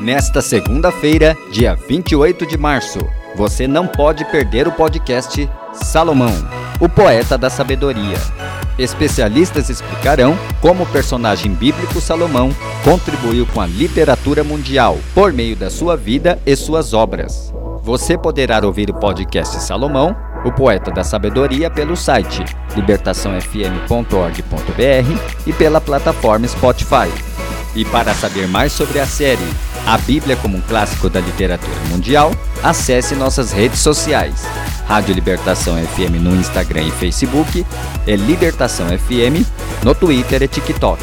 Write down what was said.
Nesta segunda-feira, dia 28 de março, você não pode perder o podcast Salomão, o poeta da sabedoria. Especialistas explicarão como o personagem bíblico Salomão contribuiu com a literatura mundial por meio da sua vida e suas obras. Você poderá ouvir o podcast Salomão, o poeta da sabedoria, pelo site libertaçãofm.org.br e pela plataforma Spotify. E para saber mais sobre a série a Bíblia como um clássico da literatura mundial, acesse nossas redes sociais. Rádio Libertação FM no Instagram e Facebook, e Libertação FM no Twitter e TikTok.